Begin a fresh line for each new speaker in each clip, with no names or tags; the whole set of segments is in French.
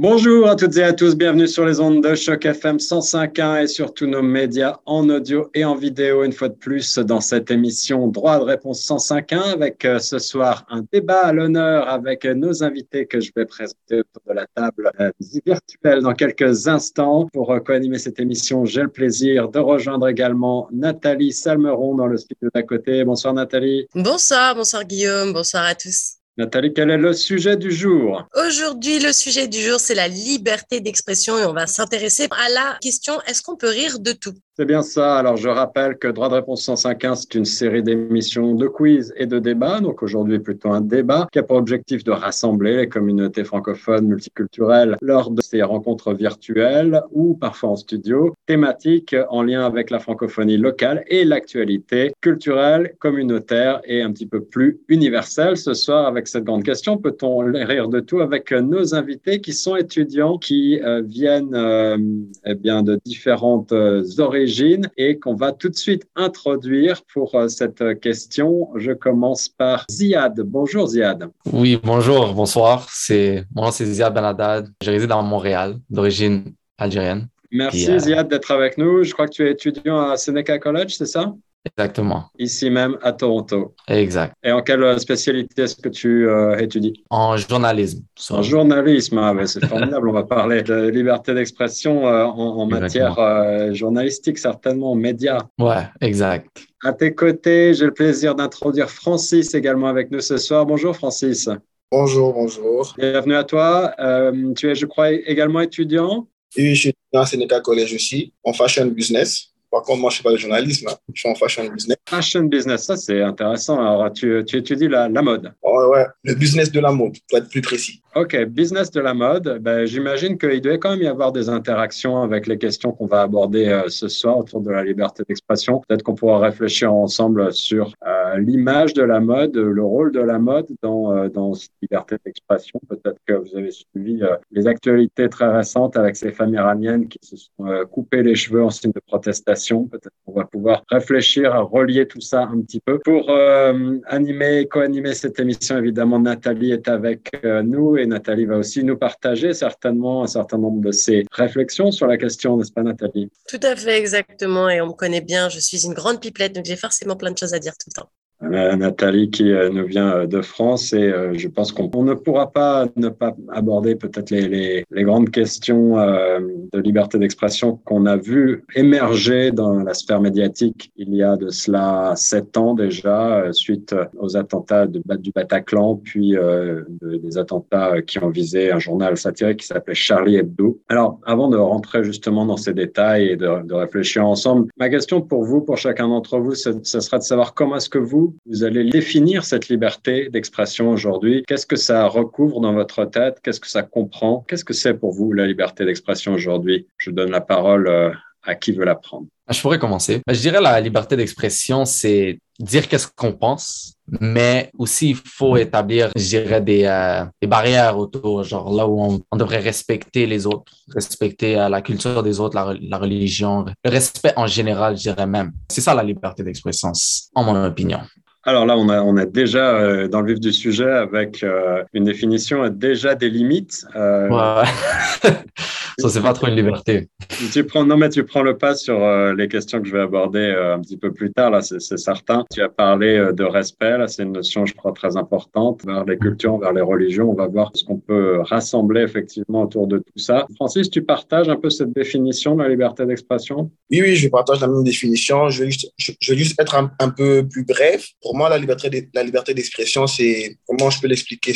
Bonjour à toutes et à tous, bienvenue sur les ondes de Choc FM 105.1 et sur tous nos médias en audio et en vidéo une fois de plus dans cette émission Droit de réponse 105.1 avec euh, ce soir un débat à l'honneur avec nos invités que je vais présenter autour de la table euh, virtuelle dans quelques instants. Pour euh, co-animer cette émission, j'ai le plaisir de rejoindre également Nathalie Salmeron dans le studio d'à côté. Bonsoir Nathalie.
Bonsoir, bonsoir Guillaume, bonsoir à tous.
Nathalie, quel est le sujet du jour?
Aujourd'hui, le sujet du jour, c'est la liberté d'expression et on va s'intéresser à la question est-ce qu'on peut rire de tout?
C'est bien ça. Alors, je rappelle que Droit de réponse 105.1, c'est une série d'émissions de quiz et de débats. Donc, aujourd'hui, plutôt un débat qui a pour objectif de rassembler les communautés francophones multiculturelles lors de ces rencontres virtuelles ou parfois en studio, thématiques en lien avec la francophonie locale et l'actualité culturelle, communautaire et un petit peu plus universelle. Ce soir, avec cette grande question, peut-on rire de tout avec nos invités qui sont étudiants, qui euh, viennent euh, eh bien, de différentes euh, origines et qu'on va tout de suite introduire pour euh, cette question. Je commence par Ziad. Bonjour Ziad.
Oui, bonjour, bonsoir. C'est, mon nom c'est Ziad Benadad. Je réside à Montréal, d'origine algérienne.
Merci euh, Ziad d'être avec nous. Je crois que tu es étudiant à Seneca College, c'est ça?
Exactement.
Ici même à Toronto.
Exact.
Et en quelle spécialité est-ce que tu euh, étudies?
En journalisme.
En journalisme, ah, c'est formidable. On va parler de liberté d'expression euh, en, matière euh, journalistique, certainement, médias.
Ouais, exact.
À tes côtés, j'ai le plaisir d'introduire Francis également avec nous ce soir. Bonjour Francis.
Bonjour, bonjour.
Bienvenue à toi. tu es, je crois, également étudiant.
Oui, je suis étudiant à Seneca College aussi, en fashion business. Par contre, moi, je ne suis pas le journalisme. Je suis en fashion business.
Fashion business, ça, c'est intéressant. Alors, tu, tu étudies la, la mode.
Ouais, ouais, le business de la mode, pour être plus précis.
OK, business de la mode. Ben, J'imagine qu'il devait quand même y avoir des interactions avec les questions qu'on va aborder euh, ce soir autour de la liberté d'expression. Peut-être qu'on pourra réfléchir ensemble sur euh, l'image de la mode, le rôle de la mode dans, euh, dans cette liberté d'expression. Peut-être que vous avez suivi les actualités très récentes avec ces femmes iraniennes qui se sont coupées les cheveux en signe de protestation Peut-être qu'on va pouvoir réfléchir à relier tout ça un petit peu. Pour euh, animer, co-animer cette émission, évidemment, Nathalie est avec euh, nous et Nathalie va aussi nous partager certainement un certain nombre de ses réflexions sur la question, n'est-ce pas, Nathalie?
Tout à fait, exactement. Et on me connaît bien, je suis une grande pipelette, donc j'ai forcément plein de choses à dire tout le temps.
Nathalie qui euh, nous vient euh, de France et euh, je pense qu'on ne pourra pas ne pas aborder peut-être les, grandes questions de liberté d'expression qu'on a vu émerger dans la sphère médiatique il y a de cela sept ans déjà suite aux attentats du Bataclan puis des attentats qui ont visé un journal satirique qui s'appelait Charlie Hebdo. Alors avant de rentrer justement dans ces détails et de, de réfléchir ensemble, ma question pour vous, pour chacun d'entre vous, ce sera de savoir comment est-ce que vous vous allez définir cette liberté d'expression aujourd'hui. Qu'est-ce que ça recouvre dans votre tête? Qu'est-ce que ça comprend? Qu'est-ce que c'est pour vous la liberté d'expression aujourd'hui? Je donne la parole euh, à qui veut la prendre.
Ah, je pourrais commencer. Je dirais la liberté d'expression, c'est dire qu'est-ce qu'on pense, mais aussi il faut établir, je dirais, des, euh, barrières autour, genre là où on, devrait respecter les autres, respecter euh, la culture des autres, la, religion, le respect en général, je dirais même. C'est ça la liberté d'expression, en mon opinion.
Alors là, on a, on a déjà euh, dans le vif du sujet avec euh, une définition déjà des limites.
Euh, ouais. Ça, c'est pas trop une liberté.
Tu prends, non, mais tu prends le pas sur euh, les questions que je vais aborder euh, un petit peu plus tard, là, c'est certain. Tu as parlé euh, de respect, là, c'est une notion, je crois, très importante vers les cultures, vers les religions. On va voir ce qu'on peut rassembler effectivement autour de tout ça. Francis, tu partages un peu cette définition de la liberté d'expression?
Oui, oui, je partage la même définition. Je vais juste, je, vais juste être un, peu plus bref. Pour moi, la liberté, la liberté d'expression, c'est, comment je peux l'expliquer?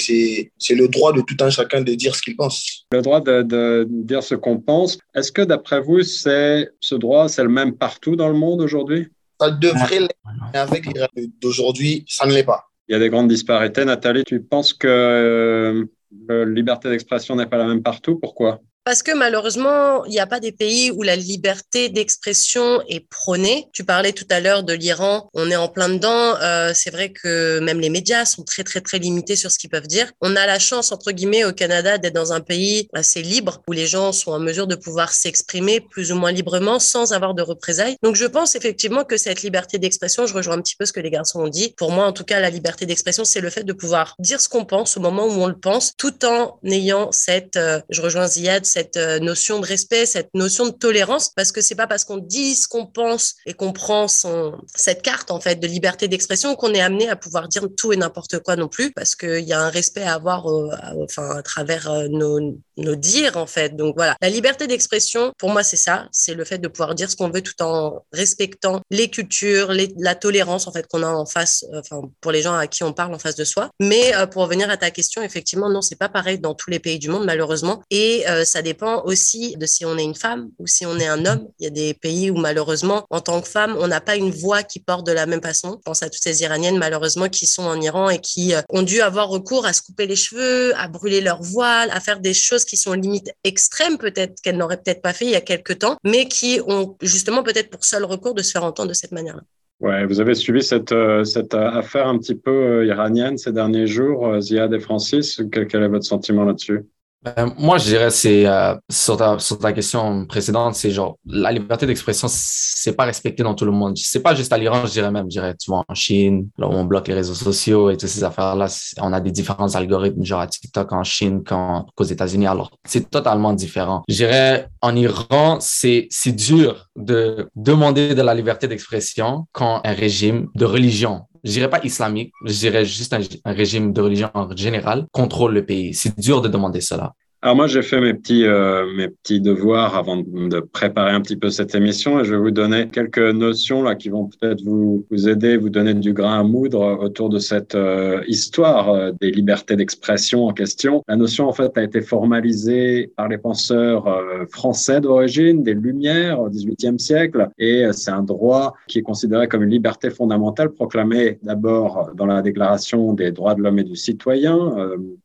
C'est le droit de tout un chacun de dire ce qu'il pense.
Le droit de, de dire ce qu'on pense. Est-ce que d'après vous, c'est ce droit, c'est le même partout dans le monde aujourd'hui?
Ça devrait l'être, mais avec les règles d'aujourd'hui, ça ne l'est pas.
il y a des grandes disparités. Nathalie, tu penses que la liberté d'expression n'est pas la même partout? Pourquoi?
Parce que malheureusement, il n'y a pas des pays où la liberté d'expression est prônée. Tu parlais tout à l'heure de l'Iran, on est en plein dedans. Euh, c'est vrai que même les médias sont très très très limités sur ce qu'ils peuvent dire. On a la chance entre guillemets au Canada d'être dans un pays assez libre où les gens sont en mesure de pouvoir s'exprimer plus ou moins librement sans avoir de représailles. Donc je pense effectivement que cette liberté d'expression, je rejoins un petit peu ce que les garçons ont dit. Pour moi, en tout cas, la liberté d'expression, c'est le fait de pouvoir dire ce qu'on pense au moment où on le pense, tout en ayant cette, euh, je rejoins Ziad, cette euh, notion de respect, cette notion de tolérance, parce que c'est pas parce qu'on dit ce qu'on pense et qu'on prend cette carte en fait de liberté d'expression qu'on est amené à pouvoir dire tout et n'importe quoi non plus, parce qu'il y a un respect à avoir, euh, enfin à travers euh, nos, nos dires en fait. Donc voilà, la liberté d'expression, pour moi c'est ça, c'est le fait de pouvoir dire ce qu'on veut tout en respectant les cultures, la tolérance en fait qu'on a en face, enfin pour les gens à qui on parle en face de soi. Mais pour revenir à ta question, effectivement non, c'est pas pareil dans tous les pays du monde malheureusement, et ça dépend aussi de si on est une femme ou si on est un homme. Il y a des pays où malheureusement, en tant que femme, on n'a pas une voix qui porte de la même façon. Je pense à toutes ces Iraniennes malheureusement qui sont en Iran et qui euh, ont dû avoir recours à se couper les cheveux, à brûler leur voile, à faire des choses qui sont limite extrêmes peut-être qu'elles n'auraient peut-être pas fait il y a quelques temps, mais qui ont justement peut-être pour seul recours de se faire entendre de cette manière-là.
Ouais, vous avez suivi cette, euh, cette affaire un petit peu euh, iranienne ces derniers jours, Ziad et Francis. quel est votre sentiment là-dessus?
Ben, moi, je dirais, c'est euh, sur, ta, sur ta question précédente, c'est genre la liberté d'expression, c'est pas respecté dans tout le monde. C'est pas juste à l'Iran, je dirais même, je dirais, tu vois, en Chine, là où on bloque les réseaux sociaux et toutes ces affaires-là, on a des différents algorithmes, genre à TikTok en Chine qu'aux États-Unis. Alors, c'est totalement différent. Je dirais, en Iran, c'est dur de demander de la liberté d'expression quand un régime de religion je dirais pas islamique, je dirais juste un, régime de religion en général, contrôle le pays. C'est dur de demander cela.
Alors moi, j'ai fait mes petits, euh, mes petits devoirs avant de préparer un petit peu cette émission et je vais vous donner quelques notions là qui vont peut-être vous, vous aider, vous donner du grain à moudre autour de cette euh, histoire euh, des libertés d'expression en question. La notion, en fait, a été formalisée par les penseurs français d'origine, des Lumières au XVIIIe siècle et c'est un droit qui est considéré comme une liberté fondamentale proclamée d'abord dans la Déclaration des droits de l'homme et du citoyen,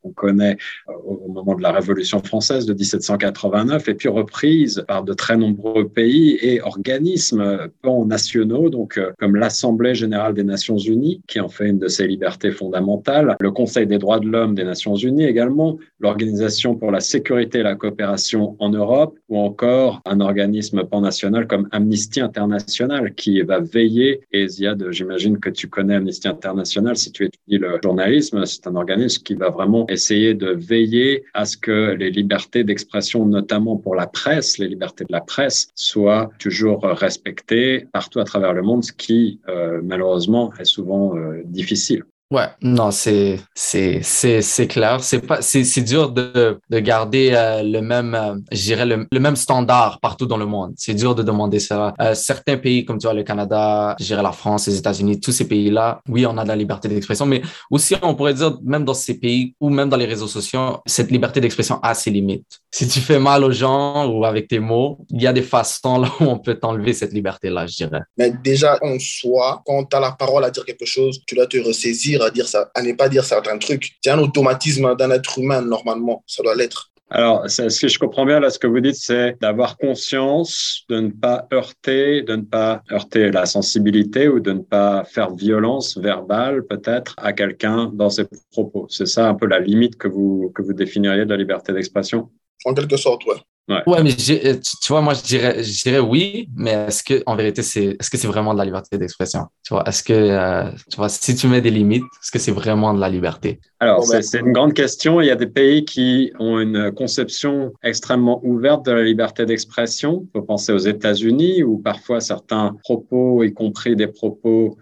qu'on connaît au moment de la Révolution française de 1789 et puis reprise par de très nombreux pays et organismes pan-nationaux, donc euh, comme l'Assemblée générale des Nations unies, qui en fait une de ses libertés fondamentales, le Conseil des droits de l'homme des Nations unies également, l'Organisation pour la sécurité et la coopération en Europe, ou encore un organisme pan-national comme Amnesty International, qui va veiller, et Ziad, j'imagine que tu connais Amnesty International si tu étudies le journalisme, c'est un organisme qui va vraiment essayer de veiller à ce que les libertés d'expression, notamment pour la presse, les libertés de la presse, soient toujours respectées partout à travers le monde, ce qui, euh, malheureusement, est souvent euh, difficile.
Ouais, non, c'est c'est c'est c'est clair. C'est pas c'est c'est dur de de garder euh, le même, euh, je le, le, même standard partout dans le monde. C'est dur de demander ça. Euh, certains pays comme tu vois le Canada, je la France, les États-Unis, tous ces pays-là, oui, on a de la liberté d'expression, mais aussi on pourrait dire même dans ces pays ou même dans les réseaux sociaux, cette liberté d'expression a ses limites. Si tu fais mal aux gens ou avec tes mots, il y a des façons là où on peut t'enlever cette liberté-là, je dirais.
Mais déjà en soi, quand tu as la parole à dire quelque chose, tu dois te ressaisir à dire ça, à ne pas dire certains trucs. C'est un automatisme d'un être humain, normalement. Ça doit l'être.
Alors, ce que je comprends bien là, ce que vous dites, c'est d'avoir conscience de ne pas heurter, de ne pas heurter la sensibilité ou de ne pas faire violence verbale peut-être à quelqu'un dans ses propos. C'est ça un peu la limite que vous que vous définiriez de la liberté d'expression?
En quelque sorte, ouais.
Ouais, ouais mais euh, tu, vois, moi, je dirais, je dirais oui, mais est-ce que, en vérité, c'est, est-ce que c'est vraiment de la liberté d'expression? Tu vois, est-ce que, euh, tu vois, si tu mets des limites, est-ce que c'est vraiment de la liberté?
Alors, ben, c'est une grande question. Il y a des pays qui ont une conception extrêmement ouverte de la liberté d'expression. Il faut penser aux États-Unis, où parfois certains propos, y compris des propos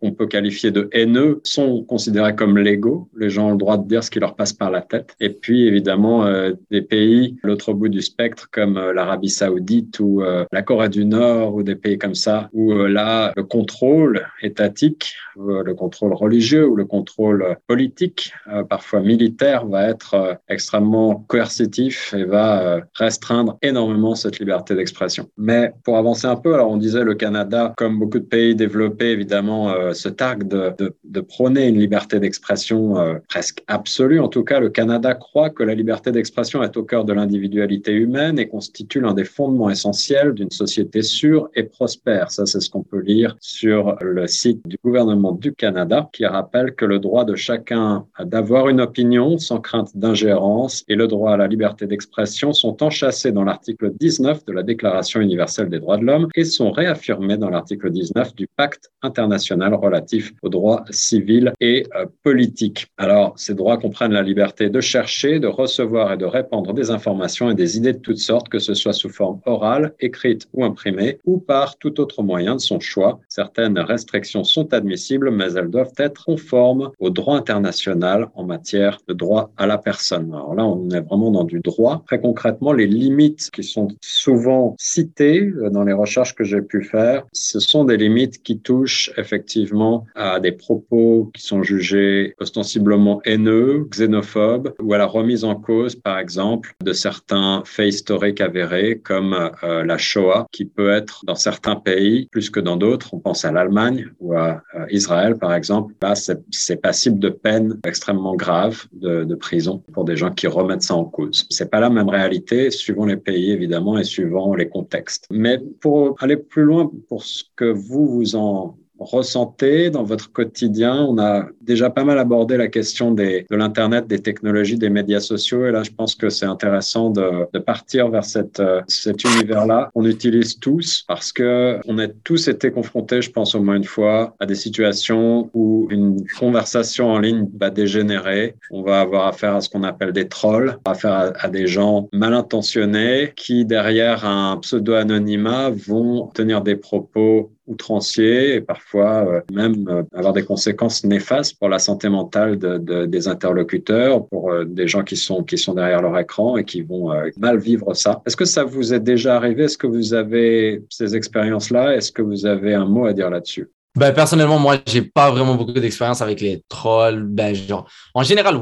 qu'on peut qualifier de haineux, sont considérés comme légaux. Les gens ont le droit de dire ce qui leur passe par la tête. Et puis, évidemment, euh, des pays, l'autre bout du spectre, comme l'Arabie saoudite ou la Corée du Nord ou des pays comme ça, où là, le contrôle étatique, le contrôle religieux ou le contrôle politique, parfois militaire, va être extrêmement coercitif et va restreindre énormément cette liberté d'expression. Mais pour avancer un peu, alors on disait le Canada, comme beaucoup de pays développés, évidemment, se targue de prôner une liberté d'expression presque absolue. En tout cas, le Canada croit que la liberté d'expression est au cœur de l'individualité humaine et constitue l'un des fondements essentiels d'une société sûre et prospère. Ça, c'est ce qu'on peut lire sur le site du gouvernement du Canada qui rappelle que le droit de chacun d'avoir une opinion sans crainte d'ingérence et le droit à la liberté d'expression sont enchâssés dans l'article 19 de la Déclaration universelle des droits de l'homme et sont réaffirmés dans l'article 19 du Pacte international relatif aux droits civils et euh, politiques. Alors, ces droits comprennent la liberté de chercher, de recevoir et de répandre des informations et des idées toutes sortes, que ce soit sous forme orale, écrite ou imprimée, ou par tout autre moyen de son choix. Certaines restrictions sont admissibles, mais elles doivent être conformes au droit international en matière de droit à la personne. Alors là, on est vraiment dans du droit. Très concrètement, les limites qui sont souvent citées dans les recherches que j'ai pu faire, ce sont des limites qui touchent effectivement à des propos qui sont jugés ostensiblement haineux, xénophobes, ou à la remise en cause, par exemple, de certains faits historiques avérés, comme euh, la Shoah, qui peut être dans certains pays plus que dans d'autres. On pense à l'Allemagne ou à Israël, par exemple. Là, c'est passible de peine extrêmement grave de, de, prison pour des gens qui remettent ça en cause. C'est pas la même réalité, suivant les pays, évidemment, et suivant les contextes. Mais pour aller plus loin, pour ce que vous, vous en ressentez dans votre quotidien On a déjà pas mal abordé la question de l'Internet, des technologies, des médias sociaux. Et là, je pense que c'est intéressant de, partir vers euh, cet univers-là. On utilise tous parce que on a tous été confrontés, je pense au moins une fois, à des situations où une conversation en ligne va dégénérer. On va avoir affaire à ce qu'on appelle des trolls, affaire à des gens mal intentionnés qui, derrière un pseudo-anonymat, vont tenir des propos outranciers et parfois euh, même euh, avoir des conséquences néfastes pour la santé mentale de, de, des interlocuteurs, pour euh, des gens qui sont, qui sont derrière leur écran et qui vont mal vivre ça. Est-ce que ça vous est déjà arrivé? Est-ce que vous avez ces expériences-là? Est-ce que vous avez un mot à dire là-dessus?
Ben, personnellement, moi, j'ai pas vraiment beaucoup d'expérience avec les trolls. Ben, genre, en général,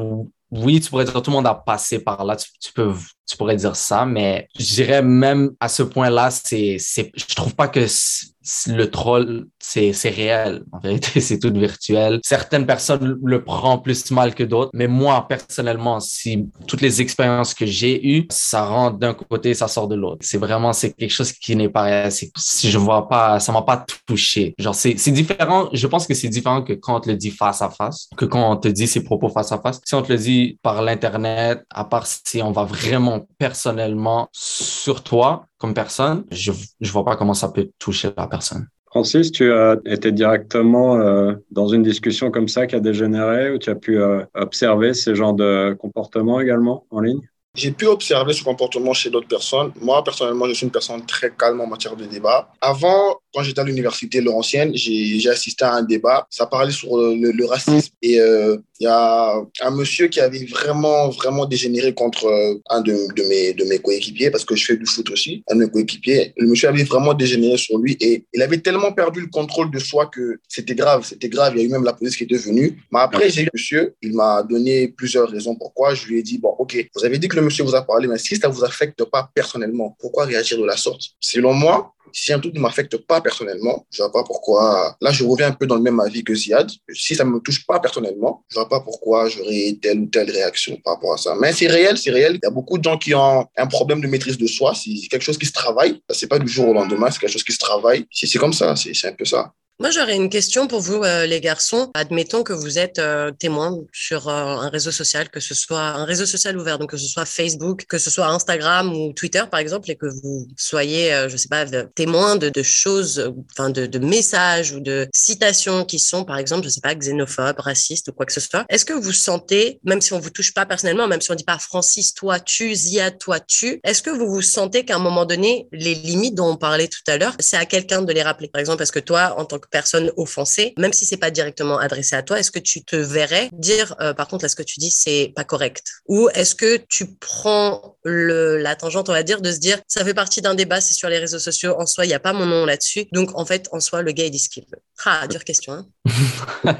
oui, tu pourrais dire tout le monde a passé par là. Tu peux, tu pourrais dire ça, mais je dirais même à ce point-là, c'est, c'est, je trouve pas que le troll, c'est, c'est réel. En vérité, c'est tout virtuel. Certaines personnes le prennent plus mal que d'autres, mais moi, personnellement, si toutes les expériences que j'ai eues, ça rentre d'un côté, ça sort de l'autre. C'est vraiment, c'est quelque chose qui n'est pas réel. si je vois pas, ça m'a pas touché. Genre, c'est, c'est différent. Je pense que c'est différent que quand on te le dit face à face, que quand on te dit ses propos face à face. Si on te le dit par l'Internet, à part si on va vraiment personnellement sur toi comme personne, je ne vois pas comment ça peut toucher la personne.
Francis, tu as été directement euh, dans une discussion comme ça qui a dégénéré ou tu as pu euh, observer ces genres de comportements également en ligne?
J'ai pu observer ce comportement chez d'autres personnes. Moi, personnellement, je suis une personne très calme en matière de débat. Avant, quand j'étais à l'université Laurentienne, j'ai assisté à un débat. Ça parlait sur le, racisme. Et euh, il y a un monsieur qui avait vraiment, vraiment dégénéré contre euh, un de, de mes, de mes coéquipiers, parce que je fais du foot aussi, un de mes coéquipiers. Le monsieur avait vraiment dégénéré sur lui et il avait tellement perdu le contrôle de soi que c'était grave, c'était grave. Il y a eu même la police qui était venue. Mais après, j'ai eu le monsieur, il m'a donné plusieurs raisons pourquoi. Je lui ai dit, bon, ok, vous avez dit que le monsieur vous a parlé, mais si ça vous affecte pas personnellement, pourquoi réagir de la sorte? Selon moi, si un truc ne m'affecte pas personnellement, je vois pas pourquoi. Là, je reviens un peu dans le même avis que Ziad. Si ça ne me touche pas personnellement, je vois pas pourquoi j'aurais telle ou telle réaction par rapport à ça. Mais c'est réel, c'est réel. Il y a beaucoup de gens qui ont un problème de maîtrise de soi. C'est quelque chose qui se travaille. Ce n'est pas du jour au lendemain, c'est quelque chose qui se travaille. C'est comme ça, c'est un peu ça.
Moi, j'aurais une question pour vous, euh, les garçons. Admettons que vous êtes euh, témoin sur euh, un réseau social, que ce soit un réseau social ouvert, donc que ce soit Facebook, que ce soit Instagram ou Twitter, par exemple, et que vous soyez, je sais pas, témoin de, de choses, enfin de, de, messages ou de citations qui sont, par exemple, je sais pas, xénophobes, racistes ou quoi que ce soit. Est-ce que vous sentez, même si on vous touche pas personnellement, même si on dit pas Francis, toi tu, Zia, toi tu, est-ce que vous vous sentez qu'à un moment donné, les limites dont on parlait tout à l'heure, c'est à quelqu'un de les rappeler? Par exemple, est-ce que toi, en tant que personne offensée, même si c'est pas directement adressé à toi, est-ce que tu te verrais dire, euh, par contre, là, ce que tu dis, c'est pas correct? Ou est-ce que tu prends le, la tangente, on va dire, de se dire, ça fait partie d'un débat, c'est sur les réseaux sociaux, en soi, il n'y a pas mon nom là-dessus. Donc, en fait, en soi, le gars, il dit ce qu'il veut. Ah, dure question. Hein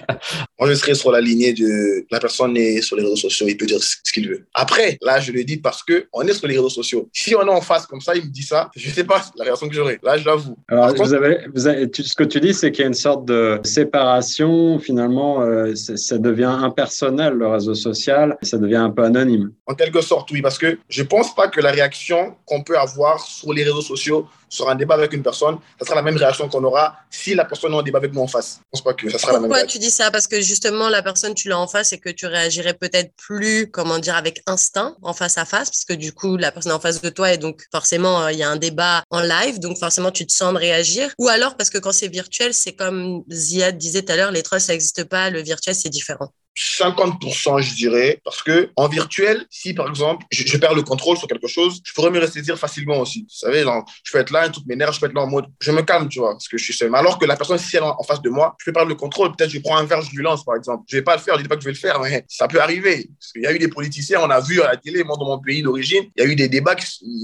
Moi, je serais sur la lignée de la personne est sur les réseaux sociaux, il peut dire ce qu'il veut. Après, là, je le dis parce que on est sur les réseaux sociaux. Si on est en face comme ça, il me dit ça, je sais pas la réaction que j'aurai. Là, je l'avoue.
Alors, vous avez, vous avez, ce que tu dis, c'est qu'il y a une sorte de séparation. Finalement, euh, ça devient impersonnel, le réseau social. Ça devient un peu anonyme.
En quelque sorte, oui, parce que je pense pas que la réaction qu'on peut avoir sur les réseaux sociaux sur un débat avec une personne, ça sera la même réaction qu'on aura si la personne est en débat avec nous en face. Je pense pas que ça sera
Pourquoi
la même réaction.
tu dis ça? Parce que justement, la personne, tu l'as en face et que tu réagirais peut-être plus, comment dire, avec instinct en face à face, parce que du coup, la personne est en face de toi et donc forcément, euh, il y a un débat en live, donc forcément, tu te sens de réagir. Ou alors, parce que quand c'est virtuel, c'est comme Ziad disait tout à l'heure, les trolls, ça n'existe pas, le virtuel, c'est différent.
50%, je dirais, parce que en virtuel, si par exemple, je, perds le contrôle sur quelque chose, je pourrais me ressaisir facilement aussi. Vous savez, je peux être là, un truc m'énerve, je peux être là en mode, je me calme, tu vois, parce que je suis seul. Alors que la personne, si elle est en face de moi, je peux perdre le contrôle. Peut-être je prends un verre, je lui lance, par exemple. Je vais pas le faire, je dis pas que je vais le faire, mais ça peut arriver. Parce qu'il y a eu des politiciens, on a vu à la télé, moi, dans mon pays d'origine, il y a eu des débats,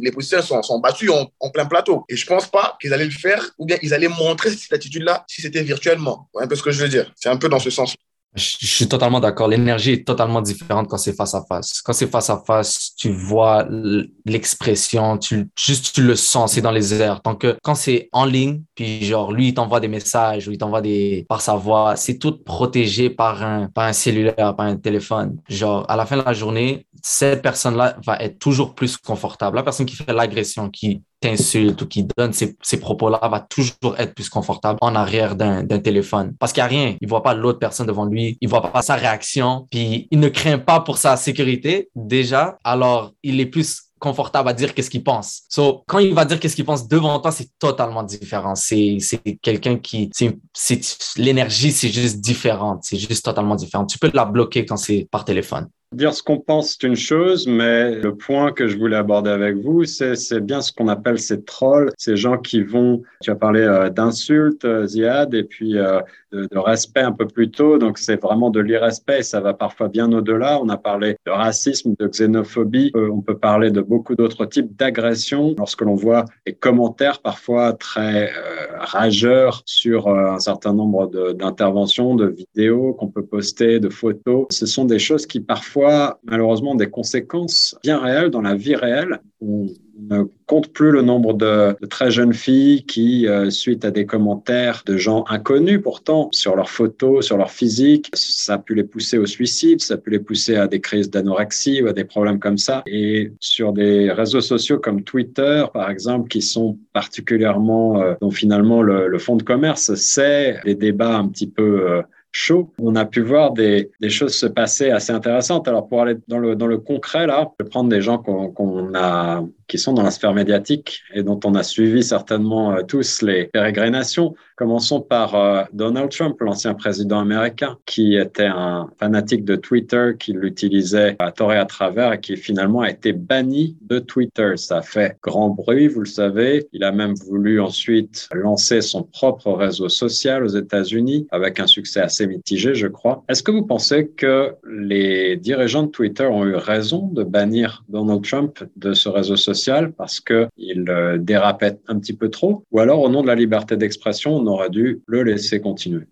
les politiciens sont, battus en, en, plein plateau. Et je pense pas qu'ils allaient le faire, ou bien ils allaient montrer cette attitude-là si c'était virtuellement. Ouais, un peu ce que je veux dire? C'est un peu dans ce sens.
Je suis totalement d'accord. L'énergie est totalement différente quand c'est face à face. Quand c'est face à face, tu vois l'expression, tu juste tu le sens, c'est dans les airs. Tant que quand c'est en ligne, puis genre lui il t'envoie des messages ou il t'envoie des par sa voix, c'est tout protégé par un par un cellulaire, par un téléphone. Genre à la fin de la journée, cette personne-là va être toujours plus confortable. La personne qui fait l'agression, qui t'insulte ou qui donne ces, ces propos-là va toujours être plus confortable en arrière d'un téléphone. Parce qu'il n'y a rien. Il voit pas l'autre personne devant lui. Il voit pas sa réaction. Puis il ne craint pas pour sa sécurité déjà. Alors il est plus confortable à dire qu'est-ce qu'il pense. So, quand il va dire qu'est-ce qu'il pense devant toi, c'est totalement différent. C'est, quelqu'un qui, c'est, l'énergie, c'est juste différente. C'est juste totalement différent. Tu peux la bloquer quand c'est par téléphone.
Dire ce qu'on pense, c'est une chose, mais le point que je voulais aborder avec vous, c'est, bien ce qu'on appelle ces trolls, ces gens qui vont, tu as parlé euh, d'insultes, euh, Ziad, et puis euh, de, respect un peu plus tôt, donc c'est vraiment de l'irrespect, ça va parfois bien au-delà. On a parlé de racisme, de xénophobie, on peut parler de beaucoup d'autres types d'agressions lorsque l'on voit les commentaires parfois très rageurs sur un certain nombre d'interventions, de vidéos qu'on peut poster, de photos. Ce sont des choses qui parfois malheureusement des conséquences bien réelles dans la vie réelle. On ne compte plus le nombre de, très jeunes filles qui, euh, suite à des commentaires de gens inconnus pourtant sur leurs photos, sur leur physique, ça a pu les pousser au suicide, ça a pu les pousser à des crises d'anorexie ou à des problèmes comme ça. Et sur des réseaux sociaux comme Twitter, par exemple, qui sont particulièrement, euh, dont finalement le, le fond de commerce, c'est des débats un petit peu euh, chaud, on a pu voir des, choses se passer assez intéressantes. Alors pour aller dans le, concret, là, je vais prendre des gens qu'on qu a, qui sont dans la sphère médiatique et dont on a suivi certainement euh, tous les pérégrinations. Commençons par euh, Donald Trump, l'ancien président américain, qui était un fanatique de Twitter, qui l'utilisait à tort et à travers et qui finalement a été banni de Twitter. Ça a fait grand bruit, vous le savez. Il a même voulu ensuite lancer son propre réseau social aux États-Unis avec un succès assez mitigé, je crois. Est-ce que vous pensez que les dirigeants de Twitter ont eu raison de bannir Donald Trump de ce réseau social? Parce qu'il euh, dérapait un petit peu trop Ou alors, au nom de la liberté d'expression, on aurait dû le laisser continuer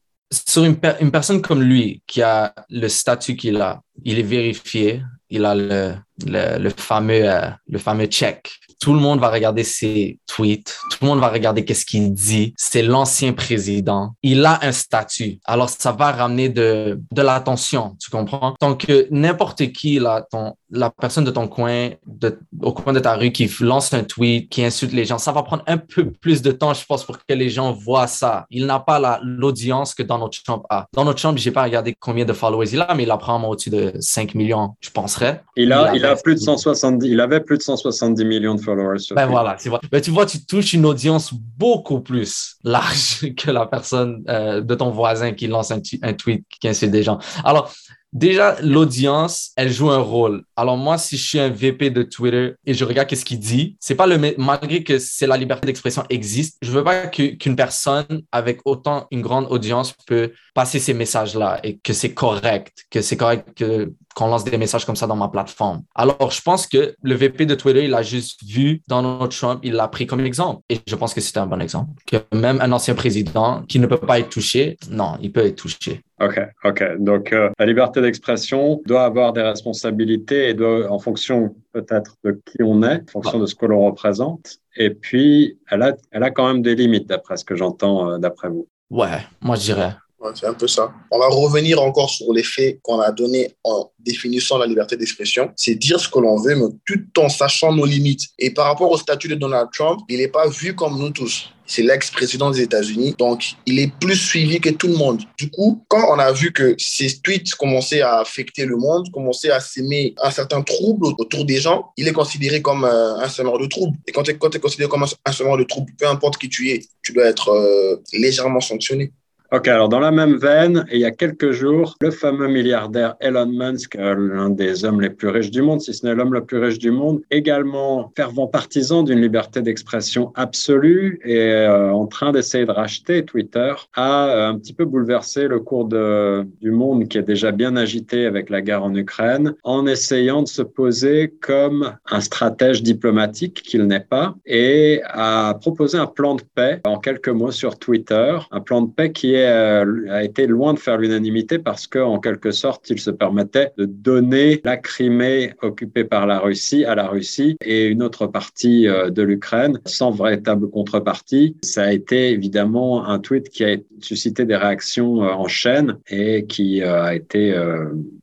sur une, per une, personne comme lui, qui a le statut qu'il a, il est vérifié, il a le, le, le fameux, euh, le fameux check. Tout le monde va regarder ses tweets, tout le monde va regarder qu'est-ce qu'il dit. C'est l'ancien président. Il a un statut. Alors, ça va ramener de, de l'attention, tu comprends? Donc, n'importe qui, là, ton, la personne de ton coin, de, au coin de ta rue, qui lance un tweet, qui insulte les gens, ça va prendre un peu plus de temps, je pense, pour que les gens voient ça. Il n'a pas l'audience que Donald Trump a. Donald Trump, j'ai pas regardé combien de followers il a, mais il a probablement au-dessus de 5 millions, je penserais.
Il a, il, il a plus de 170, il avait plus de 170 millions de followers. Sur
ben voilà, c'est vrai. Ben tu vois, tu touches une audience beaucoup plus large que la personne euh, de ton voisin qui lance un, un tweet qui insulte des gens. Alors, déjà, l'audience, elle joue un rôle. Alors moi, si je suis un VP de Twitter et je regarde qu'est-ce qu'il dit, c'est pas le malgré que c'est la liberté d'expression existe, je veux pas qu'une personne avec autant une grande audience peut passer ces messages-là et que c'est correct, que c'est correct que qu'on lance des messages comme ça dans ma plateforme. Alors, je pense que le VP de Twitter, il a juste vu Donald Trump, il l'a pris comme exemple. Et je pense que c'était un bon exemple. Que même un ancien président qui ne peut pas être touché, non, il peut être touché.
OK, OK. Donc, euh, la liberté d'expression doit avoir des responsabilités et doit, en fonction peut-être de qui on est, en fonction de ce que l'on représente. Et puis, elle a, elle a quand même des limites, d'après ce que j'entends euh, d'après vous.
Ouais, moi je dirais
c'est un peu ça. On va revenir encore sur les faits qu'on a donnés en définissant la liberté d'expression. C'est dire ce que l'on veut, mais tout en sachant nos limites. Et par rapport au statut de Donald Trump, il n'est pas vu comme nous tous. C'est l'ex-président des États-Unis, donc il est plus suivi que tout le monde. Du coup, quand on a vu que ces tweets commençaient à affecter le monde, commençaient à s'aimer un certain trouble autour des gens, il est considéré comme euh, un semeur de trouble. Et quand tu es, considéré comme un semeur de trouble, peu importe qui tu es, tu dois être euh, légèrement sanctionné.
Ok, alors dans la même veine, il y a quelques jours, le fameux milliardaire Elon Musk, euh, l'un des hommes les plus riches du monde, si ce n'est l'homme le plus riche du monde, également fervent partisan d'une liberté d'expression absolue et euh, en train d'essayer de racheter Twitter, a euh, un petit peu bouleversé le cours de, du monde qui est déjà bien agité avec la guerre en Ukraine, en essayant de se poser comme un stratège diplomatique qu'il n'est pas et a proposé un plan de paix en quelques mots sur Twitter, un plan de paix qui est euh, a été loin de faire l'unanimité parce qu'en quelque sorte, il se permettait de donner la Crimée occupée par la Russie à la Russie et une autre partie euh, de l'Ukraine sans véritable contrepartie. Ça a été évidemment un tweet qui a suscité des réactions euh, en chaîne et qui a été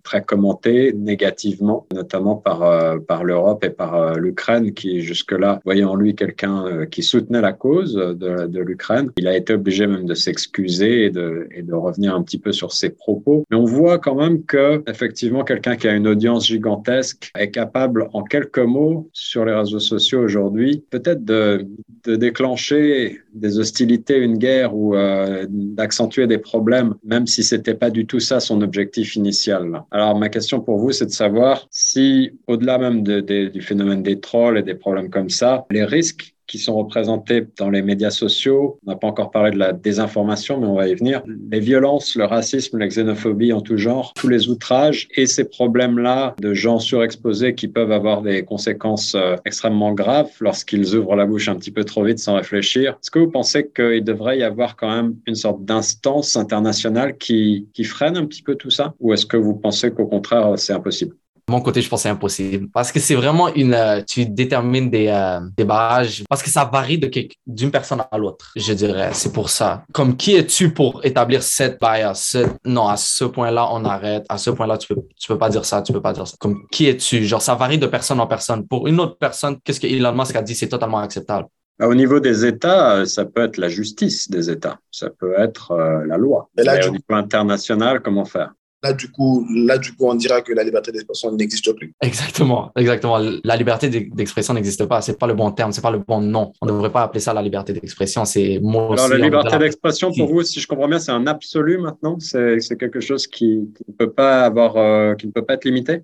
très commenté négativement, notamment par, par l'Europe et par l'Ukraine qui jusque-là voyait en lui quelqu'un qui soutenait la cause de l'Ukraine. Il a été obligé même de s'excuser et de, revenir un petit peu sur ses propos. Mais on voit quand même que, effectivement, quelqu'un qui a une audience gigantesque est capable, en quelques mots, sur les réseaux sociaux aujourd'hui, peut-être de, déclencher des hostilités, une guerre ou euh, d'accentuer des problèmes, même si c'était pas du tout ça son objectif initial. Alors, ma question pour vous, c'est de savoir si, au-delà même du phénomène des trolls et des problèmes comme ça, les risques qui sont représentés dans les médias sociaux. On n'a pas encore parlé de la désinformation, mais on va y venir. Les violences, le racisme, la xénophobie en tout genre, tous les outrages et ces problèmes-là de gens surexposés qui peuvent avoir des conséquences euh, extrêmement graves lorsqu'ils ouvrent la bouche un petit peu trop vite sans réfléchir. Est-ce que vous pensez qu'il devrait y avoir quand même une sorte d'instance internationale qui, qui freine un petit peu tout ça? Ou est-ce que vous pensez qu'au contraire, c'est impossible?
Mon côté, je pense que c'est impossible. Parce que c'est vraiment une. Euh, tu détermines des, euh, des barrages. Parce que ça varie de d'une personne à l'autre, je dirais. C'est pour ça. Comme qui es-tu pour établir cette bias? non, à ce point-là, on arrête. À ce point-là, tu peux, tu peux pas dire ça, tu peux pas dire ça. Comme qui es-tu? Genre, ça varie de personne en personne. Pour une autre personne, qu'est-ce que Elon Musk a dit? C'est totalement acceptable.
Bah, au niveau des États, euh, ça peut être la justice des États, ça peut être la loi.
Mais là,
au niveau international, comment faire?
Là, du coup, là, du coup, on dira que la liberté d'expression n'existe plus.
Exactement, exactement. La liberté d'expression n'existe pas. C'est pas le bon terme, c'est pas le bon nom. On ne devrait pas appeler ça la liberté d'expression. C'est
moi Alors, la liberté d'expression, pour vous, si je comprends bien, c'est un absolu maintenant? C'est quelque chose qui, ne peut pas avoir, euh, qui ne peut pas être limité?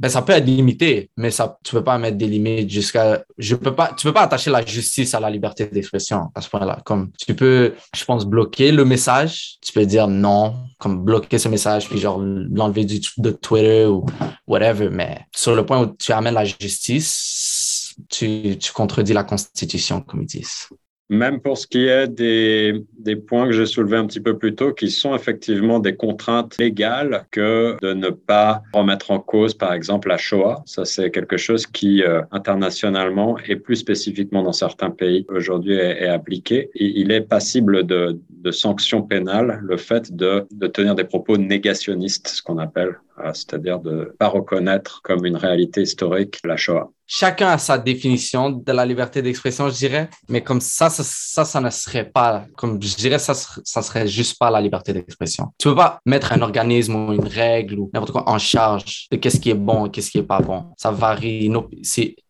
Ben, ça peut être limité, mais ça, tu peux pas mettre des limites jusqu'à, je peux pas, tu peux pas attacher la justice à la liberté d'expression à ce point-là. Comme tu peux, je pense, bloquer le message. Tu peux dire non, comme bloquer ce message, puis genre l'enlever de Twitter ou whatever. Mais sur le point où tu amènes la justice, tu, tu contredis la Constitution, comme ils disent.
Même pour ce qui est des, des points que j'ai soulevés un petit peu plus tôt, qui sont effectivement des contraintes légales que de ne pas remettre en cause, par exemple, la Shoah. Ça, c'est quelque chose qui, euh, internationalement et plus spécifiquement dans certains pays, aujourd'hui est, appliqué. il est passible de, de sanctions pénales le fait de, de tenir des propos négationnistes, ce qu'on appelle euh, c'est-à-dire de ne pas reconnaître comme une réalité historique la Shoah.
Chacun a sa définition de la liberté d'expression, je dirais, mais comme ça, ça, ça, ne serait pas, comme je dirais, ça, ça serait juste pas la liberté d'expression. Tu peux pas mettre un organisme ou une règle ou n'importe quoi en charge de qu'est-ce qui est bon et qu'est-ce qui est pas bon. Ça varie.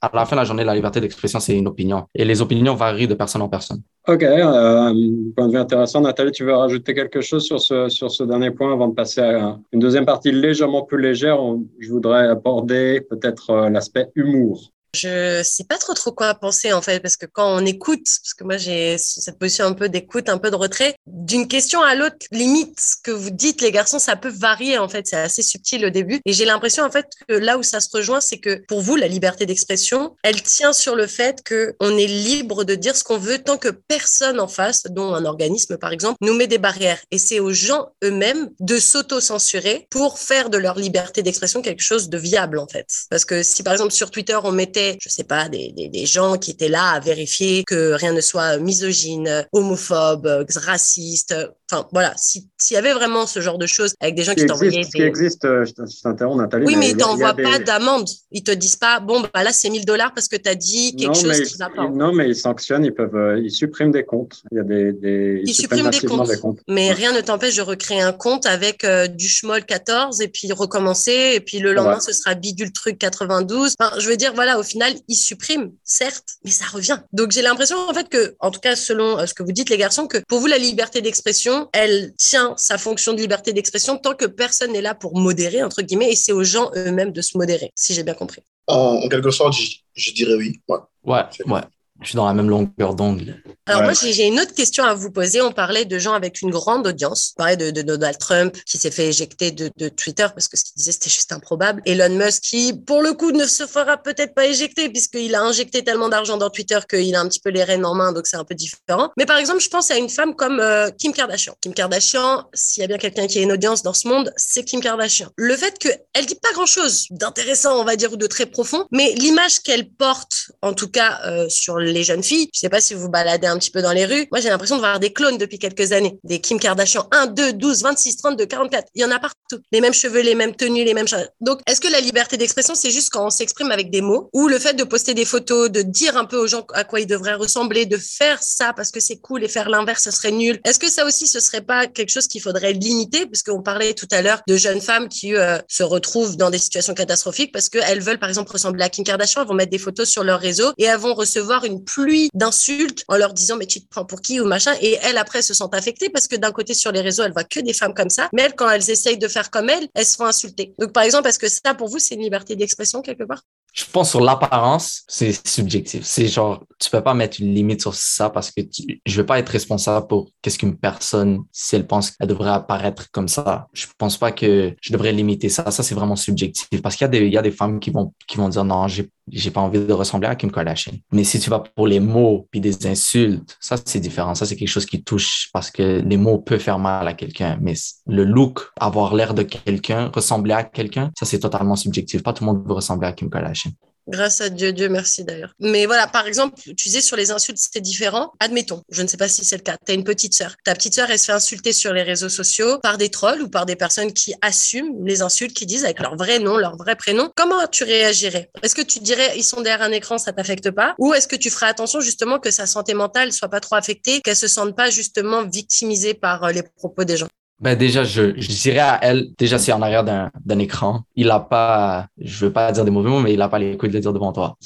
À la fin de la journée, la liberté d'expression, c'est une opinion. Et les opinions varient de personne en personne.
Ok, euh, point de vue intéressant. Nathalie, tu veux rajouter quelque chose sur ce, sur ce dernier point avant de passer à une deuxième partie légèrement plus légère? Je voudrais aborder peut-être euh, l'aspect humour.
Je sais pas trop trop quoi penser en fait parce que quand on écoute, parce que moi j'ai cette position un peu d'écoute, un peu de retrait, d'une question à l'autre, limite ce que vous dites les garçons, ça peut varier en fait, c'est assez subtil au début. Et j'ai l'impression en fait que là où ça se rejoint, c'est que pour vous la liberté d'expression, elle tient sur le fait que on est libre de dire ce qu'on veut tant que personne en face, dont un organisme par exemple, nous met des barrières. Et c'est aux gens eux-mêmes de s'auto-censurer pour faire de leur liberté d'expression quelque chose de viable en fait. Parce que si par exemple sur Twitter on mettait je sais pas, des, gens qui étaient là à vérifier que rien ne soit misogyne, homophobe, raciste. Enfin, voilà, s'il y avait vraiment ce genre de choses avec des gens qui, t'envoyaient.
Ce qui existe, euh, je t'interromps, Nathalie.
Oui, mais, ils t'envoient pas d'amende. Ils te disent pas, bon, bah là, c'est 1000 dollars parce que tu as dit quelque chose qui va pas.
Non, mais ils sanctionnent, ils peuvent, euh, ils suppriment des comptes. Il y a des, des
ils, suppriment, des comptes. Mais rien ne t'empêche de recréer un compte avec euh, du schmoll 14 et puis recommencer et puis le lendemain, ce sera bidule truc 92. Enfin, je veux dire, voilà, au final, ils suppriment, certes, mais ça revient. Donc j'ai l'impression en fait que, en tout cas selon euh, ce que vous dites les garçons, que pour vous la liberté d'expression, elle tient sa fonction de liberté d'expression tant que personne n'est là pour modérer entre guillemets, et c'est aux gens eux-mêmes de se modérer, si j'ai bien compris?
En, quelque sorte, je, dirais oui.
Ouais, ouais. ouais. Je suis dans la même longueur d'ongle.
Alors moi, j'ai une autre question à vous poser. On parlait de gens avec une grande audience. On parlait de, de Donald Trump qui s'est fait éjecter de, de, Twitter parce que ce qu'il disait, c'était juste improbable. Elon Musk qui, pour le coup, ne se fera peut-être pas éjecter puisqu'il a injecté tellement d'argent dans Twitter qu'il a un petit peu les rênes en main, donc c'est un peu différent. Mais par exemple, je pense à une femme comme euh, Kim Kardashian. Kim Kardashian, s'il y a bien quelqu'un qui a une audience dans ce monde, c'est Kim Kardashian. Le fait qu'elle dit pas grand-chose d'intéressant, on va dire, ou de très profond, mais l'image qu'elle porte, en tout cas euh, sur les jeunes filles. Je sais pas si vous baladez un petit peu dans les rues. Moi, j'ai l'impression de voir des clones depuis quelques années. Des Kim Kardashian 1, 2, 12, 26, 32, 44. Il y en a partout. Les mêmes cheveux, les mêmes tenues, les mêmes choses. Donc, est-ce que la liberté d'expression, c'est juste quand on s'exprime avec des mots? Ou le fait de poster des photos, de dire un peu aux gens à quoi ils devraient ressembler, de faire ça parce que c'est cool et faire l'inverse, ce serait nul? Est-ce que ça aussi, ce serait pas quelque chose qu'il faudrait limiter? Puisqu'on parlait tout à l'heure de jeunes femmes qui euh, se retrouvent dans des situations catastrophiques parce qu'elles veulent, par exemple, ressembler à Kim Kardashian. Elles vont mettre des photos sur leur réseau et elles vont recevoir une pluie d'insultes en leur disant mais tu te prends pour qui ou machin et elles après se sentent affectées parce que d'un côté sur les réseaux elles voient que des femmes comme ça mais elles quand elles essayent de faire comme elles elles se font insulter donc par exemple est-ce que ça pour vous c'est une liberté d'expression quelque part?
Je pense sur l'apparence, c'est subjectif. C'est genre, tu peux pas mettre une limite sur ça parce que tu, je veux pas être responsable pour qu'est-ce qu'une personne, si elle pense qu'elle devrait apparaître comme ça. Je pense pas que je devrais limiter ça. Ça, c'est vraiment subjectif parce qu'il y a des, il y a des femmes qui vont, qui vont dire non, j'ai, j'ai pas envie de ressembler à Kim Kardashian. Mais si tu vas pour les mots puis des insultes, ça, c'est différent. Ça, c'est quelque chose qui touche parce que les mots peuvent faire mal à quelqu'un. Mais le look, avoir l'air de quelqu'un, ressembler à quelqu'un, ça, c'est totalement subjectif. Pas tout le monde veut ressembler à Kim Kardashian.
Grâce à Dieu, Dieu merci d'ailleurs. Mais voilà, par exemple, tu disais sur les insultes, c'était différent. Admettons, je ne sais pas si c'est le cas. Tu une petite sœur. Ta petite sœur, elle se fait insulter sur les réseaux sociaux par des trolls ou par des personnes qui assument les insultes, qui disent avec leur vrai nom, leur vrai prénom. Comment tu réagirais? Est-ce que tu dirais, ils sont derrière un écran, ça t'affecte pas? Ou est-ce que tu ferais attention justement que sa santé mentale soit pas trop affectée, qu'elle se sente pas justement victimisée par euh, les propos des gens?
Ben déjà, je, dirais à elle, déjà c'est en arrière d'un écran. Il a pas, je veux pas dire des mauvais mots, mais il a pas les couilles de le dire devant toi.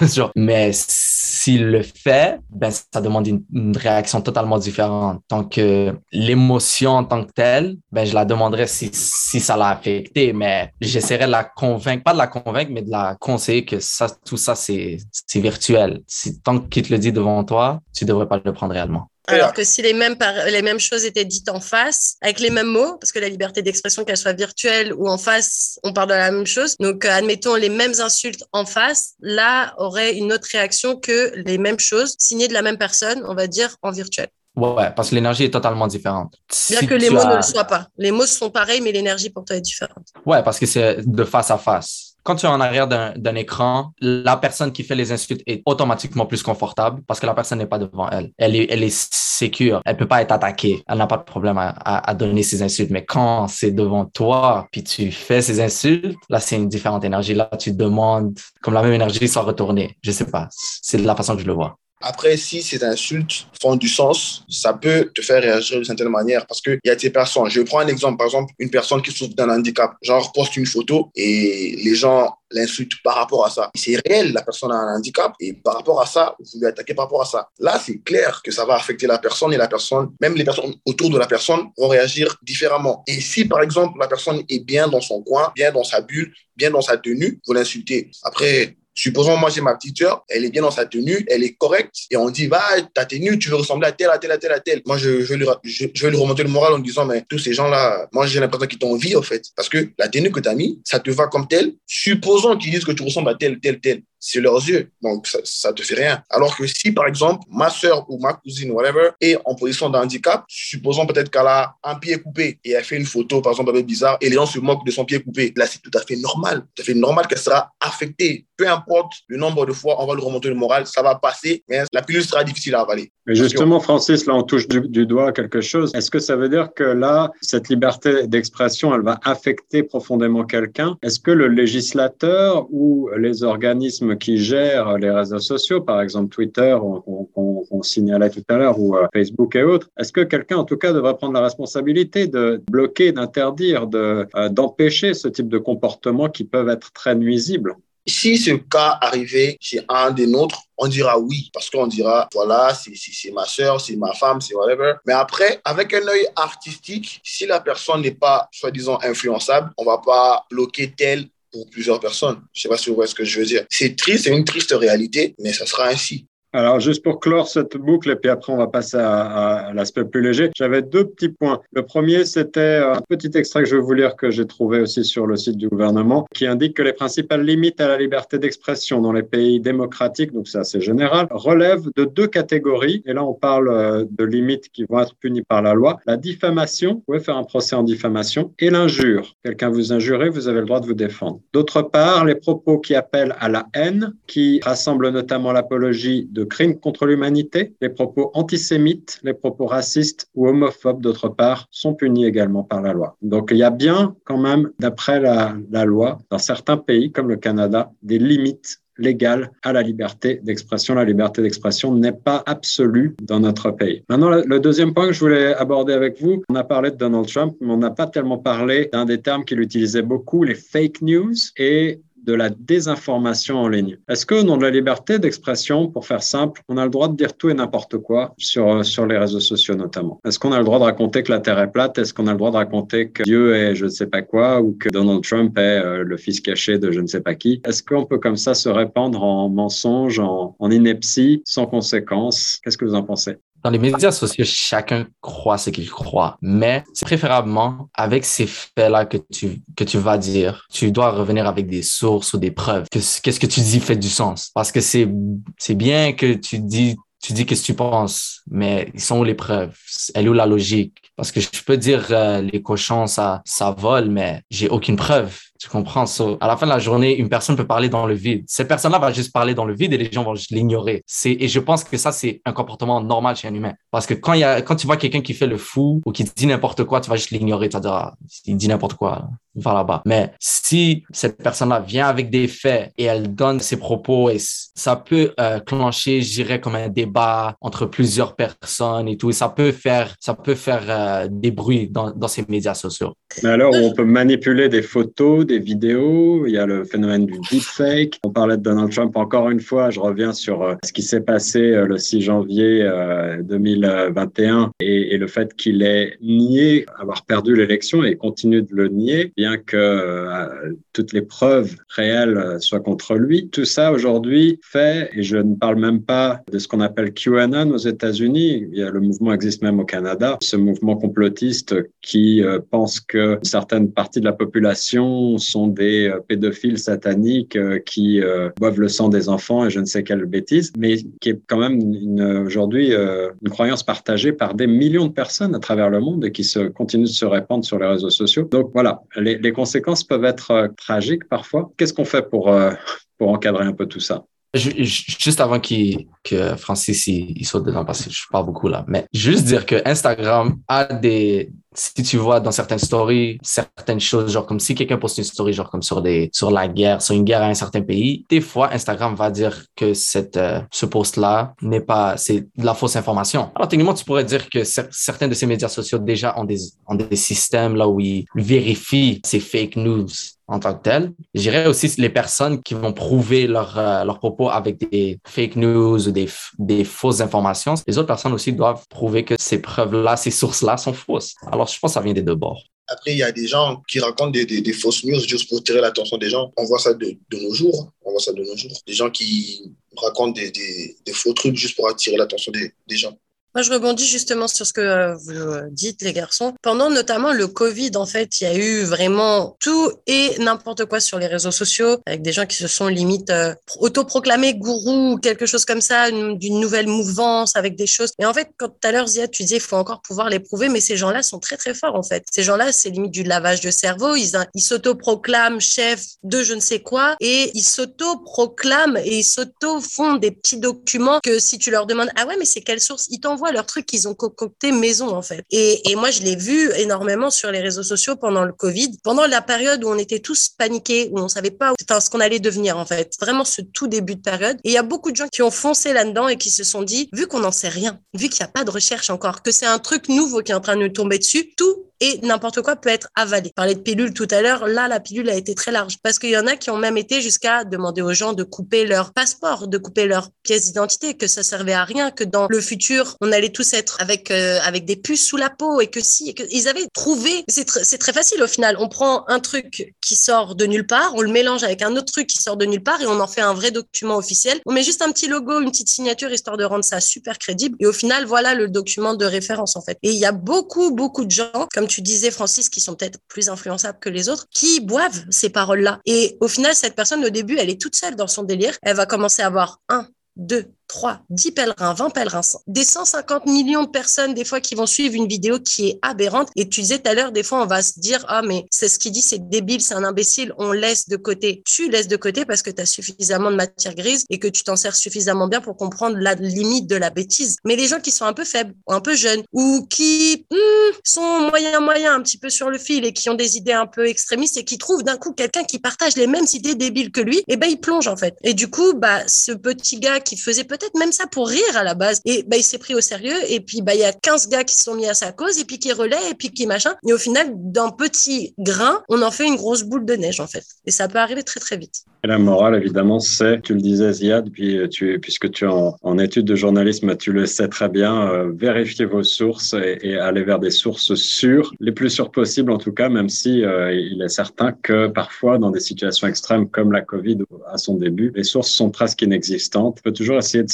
mais s'il le fait, ben ça demande une, réaction totalement différente. Tant que l'émotion en tant que telle, ben je la demanderais si, si ça l'a affecté, mais j'essaierais de la convaincre, pas de la convaincre, mais de la conseiller que ça, tout ça c'est virtuel. Si tant qu'il te le dit devant toi, tu devrais pas le prendre réellement.
Alors que si les mêmes, les mêmes choses étaient dites en face, avec les mêmes mots, parce que la liberté d'expression, qu'elle soit virtuelle ou en face, on parle de la même chose. Donc, euh, admettons les mêmes insultes en face, là, aurait une autre réaction que les mêmes choses signées de la même personne, on va dire, en virtuel.
Ouais, parce que l'énergie est totalement différente.
Bien que les mots ne le soient pas. Les mots sont pareils, mais l'énergie pour toi est différente.
Ouais, parce que c'est de face à face quand tu es en arrière d'un écran, la personne qui fait les insultes est automatiquement plus confortable parce que la personne n'est pas devant elle. Elle est, elle est sécure. Elle peut pas être attaquée. Elle n'a pas de problème à, à, donner ses insultes. Mais quand c'est devant toi, puis tu fais ces insultes, là, c'est une différente énergie. Là, tu demandes comme la même énergie sans retourner. Je sais pas. C'est la façon que je le vois.
Après, si ces insultes font du sens, ça peut te faire réagir d'une certaine manière parce qu'il y a des personnes. Je prends un exemple, par exemple, une personne qui souffre d'un handicap, genre poste une photo et les gens l'insulte par rapport à ça. C'est réel, la personne a un handicap et par rapport à ça, vous lui attaquez par rapport à ça. Là, c'est clair que ça va affecter la personne et la personne, même les personnes autour de la personne vont réagir différemment. Et si, par exemple, la personne est bien dans son coin, bien dans sa bulle, bien dans sa tenue, vous l'insultez. Après, Supposons, moi, j'ai ma petite soeur, elle est bien dans sa tenue, elle est correcte, et on dit, va, ta tenue, tu veux ressembler à tel, à tel, à tel, à tel. Moi, je, vais, lui, remonter le moral en disant, mais tous ces gens-là, moi, j'ai l'impression qu'ils t'ont envie, en fait. Parce que la tenue que tu as mis, ça te va comme tel. Supposons qu'ils disent que tu ressembles à tel, tel, tel c'est leurs yeux. Donc, ça, ne te fait rien. Alors que si, par exemple, ma soeur ou ma cousine, whatever, est en position de handicap, supposons peut-être qu'elle a un pied coupé et elle fait une photo, par exemple, un peu bizarre, et les gens se moquent de son pied coupé. Là, c'est tout à fait normal. Tout à fait normal qu'elle sera affectée. Peu importe le nombre de fois, on va lui remonter le moral, ça va passer, mais la pilule sera difficile à avaler.
Mais justement, Francis, là, on touche du, du doigt quelque chose. Est-ce que ça veut dire que là, cette liberté d'expression, elle va affecter profondément quelqu'un? Est-ce que le législateur ou les organismes qui gèrent les réseaux sociaux, par exemple Twitter, qu'on signalait tout à l'heure, ou euh, Facebook et autres, est-ce que quelqu'un, en tout cas, devrait prendre la responsabilité de bloquer, d'interdire, euh, d'empêcher ce type de comportements qui peuvent être très nuisibles?
Si ce cas arrivait chez un des nôtres, on dira oui, parce qu'on dira, voilà, c'est ma soeur, c'est ma femme, c'est whatever. Mais après, avec un œil artistique, si la personne n'est pas, soi-disant, influençable, on va pas bloquer tel pour plusieurs personnes. Je sais pas si vous voyez ce que je veux dire. C'est triste, c'est une triste réalité, mais ça sera ainsi.
Alors, juste pour clore cette boucle, et puis après, on va passer à, l'aspect plus léger. J'avais deux petits points. Le premier, c'était un petit extrait que je vais vous lire que j'ai trouvé aussi sur le site du gouvernement, qui indique que les principales limites à la liberté d'expression dans les pays démocratiques, donc c'est assez général, relèvent de deux catégories. Et là, on parle euh, de limites qui vont être punies par la loi. La diffamation, vous pouvez faire un procès en diffamation, et l'injure. Quelqu'un vous injure, vous avez le droit de vous défendre. D'autre part, les propos qui appellent à la haine, qui rassemblent notamment l'apologie crimes contre l'humanité, les propos antisémites, les propos racistes ou homophobes, d'autre part, sont punis également par la loi. Donc il y a bien quand même, d'après la, loi, dans certains pays comme le Canada, des limites légales à la liberté d'expression. La liberté d'expression n'est pas absolue dans notre pays. Maintenant, le deuxième point que je voulais aborder avec vous, on a parlé de Donald Trump, mais on n'a pas tellement parlé d'un des termes qu'il utilisait beaucoup, les fake news. Et de la désinformation en ligne. Est-ce que, nom de la liberté d'expression, pour faire simple, on a le droit de dire tout et n'importe quoi sur, euh, sur les réseaux sociaux notamment? Est-ce qu'on a le droit de raconter que la Terre est plate? Est-ce qu'on a le droit de raconter que Dieu est je ne sais pas quoi ou que Donald Trump est euh, le fils caché de je ne sais pas qui? Est-ce qu'on peut comme ça se répandre en mensonges, en, en ineptie, sans conséquence? Qu'est-ce que vous en pensez?
Dans les médias sociaux, chacun croit ce qu'il croit, mais c'est préférablement avec ces faits-là que tu, que tu vas dire. Tu dois revenir avec des sources ou des preuves. Qu'est-ce que tu dis fait du sens. Parce que c'est, c'est bien que tu dis tu dis que tu penses, mais ils sont où les preuves? Elle est où la logique? Parce que je peux dire euh, les cochons, ça, ça vole, mais j'ai aucune preuve. Tu comprends? Ça? À la fin de la journée, une personne peut parler dans le vide. Cette personne-là va juste parler dans le vide et les gens vont juste l'ignorer. C'est, et je pense que ça, c'est un comportement normal chez un humain. Parce que quand il y a, quand tu vois quelqu'un qui fait le fou ou qui dit n'importe quoi, tu vas juste l'ignorer. Tu vas dire, ah, il dit n'importe quoi, va là-bas. Mais si cette personne-là vient avec des faits et elle donne ses propos et ça peut euh, clencher, je dirais, comme un débat entre plusieurs personnes et tout. Et ça peut faire, ça peut faire euh, des bruits dans, ces médias sociaux.
Mais alors, on peut manipuler des photos, des vidéos, il y a le phénomène du deepfake. On parlait de Donald Trump encore une fois, je reviens sur euh, ce qui s'est passé euh, le 6 janvier 2021 euh, et, le fait qu'il ait nié avoir perdu l'élection et continue de le nier, bien que toutes les preuves réelles soient contre lui. Tout ça aujourd'hui fait, et je ne parle même pas de ce qu'on appelle QAnon aux États-Unis, le mouvement existe même au Canada, ce mouvement complotiste qui pense que certaines parties de la population sont des euh, pédophiles sataniques euh, qui euh, boivent le sang des enfants et je ne sais quelle bêtise, mais qui est quand même aujourd'hui une croyance partagée par des millions de personnes à travers le monde et qui se continue de se répandre sur les réseaux sociaux. Donc voilà, les, les conséquences peuvent être tragiques parfois. Qu'est-ce qu'on fait pour, pour encadrer un peu tout ça?
Juste avant que Francis il, saute dedans parce que je parle beaucoup là, mais juste dire que Instagram a des si tu vois dans certaines stories certaines choses genre comme si quelqu'un poste une story genre comme sur des sur la guerre sur une guerre à un certain pays des fois Instagram va dire que cette euh, ce post là n'est pas c'est de la fausse information. Alors techniquement tu pourrais dire que certains de ces médias sociaux déjà ont des ont des systèmes là où ils vérifient ces fake news en tant que tel. Je dirais aussi les personnes qui vont prouver leurs euh, propos avec des fake news ou des, des fausses informations. Les autres personnes aussi doivent prouver que ces preuves-là, ces sources-là sont fausses. Alors, je pense que ça vient des deux bords.
Après, il y a des gens qui racontent des, des, fausses news juste pour tirer l'attention des gens. On voit ça de, de, nos jours. On voit ça de nos jours. Des gens qui racontent des, faux trucs juste pour attirer l'attention des gens.
Moi, je rebondis justement sur ce que euh, vous euh, dites, les garçons. Pendant notamment le Covid, en fait, il y a eu vraiment tout et n'importe quoi sur les réseaux sociaux, avec des gens qui se sont limite euh, autoproclamés gourous ou quelque chose comme ça, d'une nouvelle mouvance, avec des choses. Et en fait, quand tout à l'heure, Zia, tu disais, il faut encore pouvoir les prouver, mais ces gens-là sont très, très forts, en fait. Ces gens-là, c'est limite du lavage de cerveau. Ils, s'autoproclament chef de je ne sais quoi et ils s'autoproclament et ils s'auto-font des petits documents que si tu leur demandes, ah ouais, mais c'est quelle source? Ils voit leurs trucs qu'ils ont concocté maison, en fait. Et, et moi, je l'ai vu énormément sur les réseaux sociaux pendant le Covid, pendant la période où on était tous paniqués, où on savait pas ce qu'on allait devenir, en fait. Vraiment ce tout début de période. Et il y a beaucoup de gens qui ont foncé là-dedans et qui se sont dit, vu qu'on n'en sait rien, vu qu'il n'y a pas de recherche encore, que c'est un truc nouveau qui est en train de nous tomber dessus, tout et n'importe quoi peut être avalé. Parler de pilule tout à l'heure, là, la pilule a été très large parce qu'il y en a qui ont même été jusqu'à demander aux gens de couper leur passeport, de couper leur pièce d'identité, que ça servait à rien, que dans le futur, on allait tous être avec, euh, avec des puces sous la peau et que si, et que ils avaient trouvé, c'est très facile au final. On prend un truc qui sort de nulle part, on le mélange avec un autre truc qui sort de nulle part et on en fait un vrai document officiel. On met juste un petit logo, une petite signature histoire de rendre ça super crédible. Et au final, voilà le document de référence en fait. Et il y a beaucoup, beaucoup de gens, comme tu disais, Francis, qui sont peut-être plus influençables que les autres, qui boivent ces paroles-là. Et au final, cette personne, au début, elle est toute seule dans son délire. Elle va commencer à avoir un, deux, 3, 10 pèlerins, 20 pèlerins, des 150 millions de personnes des fois qui vont suivre une vidéo qui est aberrante. Et tu disais tout à l'heure, des fois, on va se dire, ah, mais c'est ce qu'il dit, c'est débile, c'est un imbécile, on laisse de côté. Tu laisses de côté parce que tu as suffisamment de matière grise et que tu t'en sers suffisamment bien pour comprendre la limite de la bêtise. Mais les gens qui sont un peu faibles, un peu jeunes, ou qui hmm, sont moyen moyen un petit peu sur le fil et qui ont des idées un peu extrémistes et qui trouvent d'un coup quelqu'un qui partage les mêmes idées débiles que lui, et eh ben ils plongent en fait. Et du coup, bah ce petit gars qui faisait peut peut-être même ça pour rire à la base. Et bah, il s'est pris au sérieux. Et puis, bah, il y a 15 gars qui se sont mis à sa cause et puis qui relaient et puis qui machin. Et au final, d'un petit grain, on en fait une grosse boule de neige, en fait. Et ça peut arriver très, très vite.
Et la morale, évidemment, c'est, tu le disais, Ziad, puis tu, puisque tu es en, en études de journalisme, tu le sais très bien, euh, vérifiez vos sources et, et aller vers des sources sûres, les plus sûres possibles en tout cas, même si euh, il est certain que parfois, dans des situations extrêmes comme la Covid à son début, les sources sont presque inexistantes. Peut toujours essayer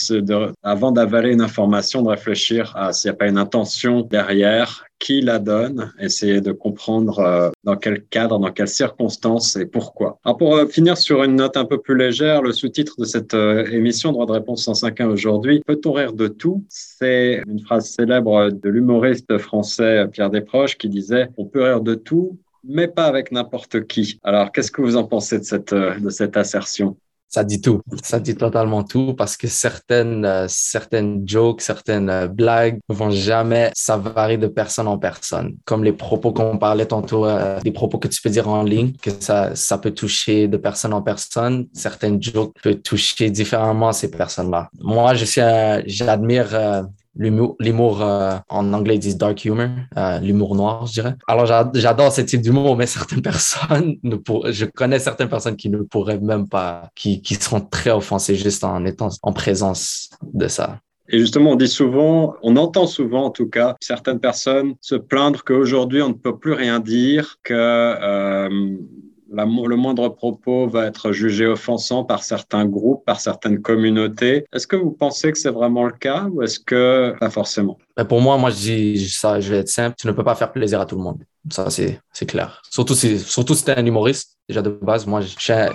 avant d'avaler une information, de réfléchir à s'il n'y a pas une intention derrière, qui la donne, essayer de comprendre euh, dans quel cadre, dans quelles circonstances et pourquoi. Alors pour euh, finir sur une note un peu plus légère, le sous-titre de cette euh, émission Droit de réponse 105.1 aujourd'hui, Peut-on rire de tout? C'est une phrase célèbre de l'humoriste français Pierre Desproges qui disait On peut rire de tout, mais pas avec n'importe qui. Alors, qu'est-ce que vous en pensez de cette, de cette assertion?
Ça dit tout. Ça dit totalement tout parce que certaines, euh, certaines jokes, certaines euh, blagues vont jamais, ça varie de personne en personne. Comme les propos qu'on parlait tantôt, euh, des propos que tu peux dire en ligne, que ça, ça peut toucher de personne en personne. Certaines jokes peuvent toucher différemment ces personnes-là. Moi, je suis, j'admire l'humour, euh, en anglais ils disent dark humor, euh, l'humour noir, je dirais. Alors j'adore ce type d'humour, mais certaines personnes, ne pour... je connais certaines personnes qui ne pourraient même pas, qui, qui seront très offensées juste en étant en présence de ça.
Et justement, on dit souvent, on entend souvent en tout cas, certaines personnes se plaindre qu'aujourd'hui on ne peut plus rien dire, que euh, le moindre propos va être jugé offensant par certains groupes, par certaines communautés. Est-ce que vous pensez que c'est vraiment le cas ou est-ce que pas forcément?
Pour moi, moi je dis ça, je vais être simple, tu ne peux pas faire plaisir à tout le monde. Ça, c'est, c'est clair. Surtout si, surtout si tu es un humoriste, déjà de base, moi,